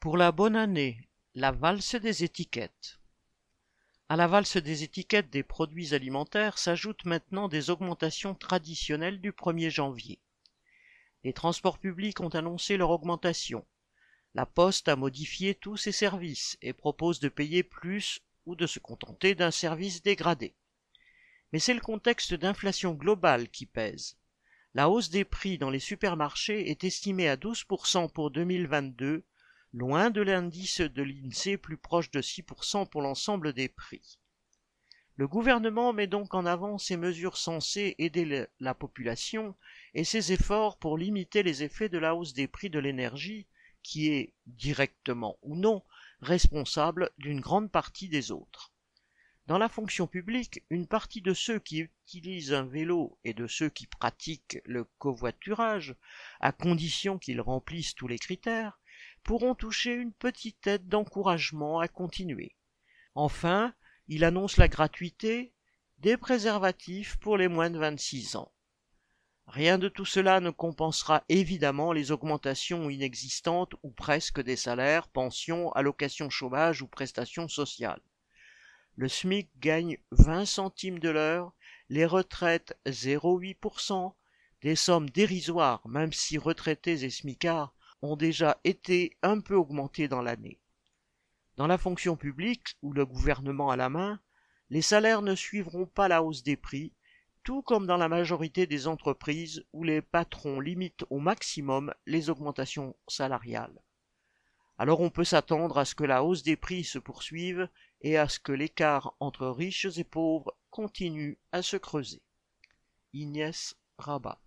Pour la bonne année, la valse des étiquettes. À la valse des étiquettes des produits alimentaires s'ajoutent maintenant des augmentations traditionnelles du 1er janvier. Les transports publics ont annoncé leur augmentation. La Poste a modifié tous ses services et propose de payer plus ou de se contenter d'un service dégradé. Mais c'est le contexte d'inflation globale qui pèse. La hausse des prix dans les supermarchés est estimée à 12% pour 2022, loin de l'indice de l'INSEE plus proche de 6% pour l'ensemble des prix. Le gouvernement met donc en avant ces mesures censées aider la population et ses efforts pour limiter les effets de la hausse des prix de l'énergie, qui est, directement ou non, responsable d'une grande partie des autres. Dans la fonction publique, une partie de ceux qui utilisent un vélo et de ceux qui pratiquent le covoiturage, à condition qu'ils remplissent tous les critères, pourront toucher une petite aide d'encouragement à continuer. Enfin, il annonce la gratuité des préservatifs pour les moins de 26 ans. Rien de tout cela ne compensera évidemment les augmentations inexistantes ou presque des salaires, pensions, allocations chômage ou prestations sociales. Le SMIC gagne 20 centimes de l'heure, les retraites 0,8%, des sommes dérisoires même si retraités et smicards ont déjà été un peu augmentés dans l'année. Dans la fonction publique, où le gouvernement a la main, les salaires ne suivront pas la hausse des prix, tout comme dans la majorité des entreprises où les patrons limitent au maximum les augmentations salariales. Alors on peut s'attendre à ce que la hausse des prix se poursuive et à ce que l'écart entre riches et pauvres continue à se creuser. Ignès Rabat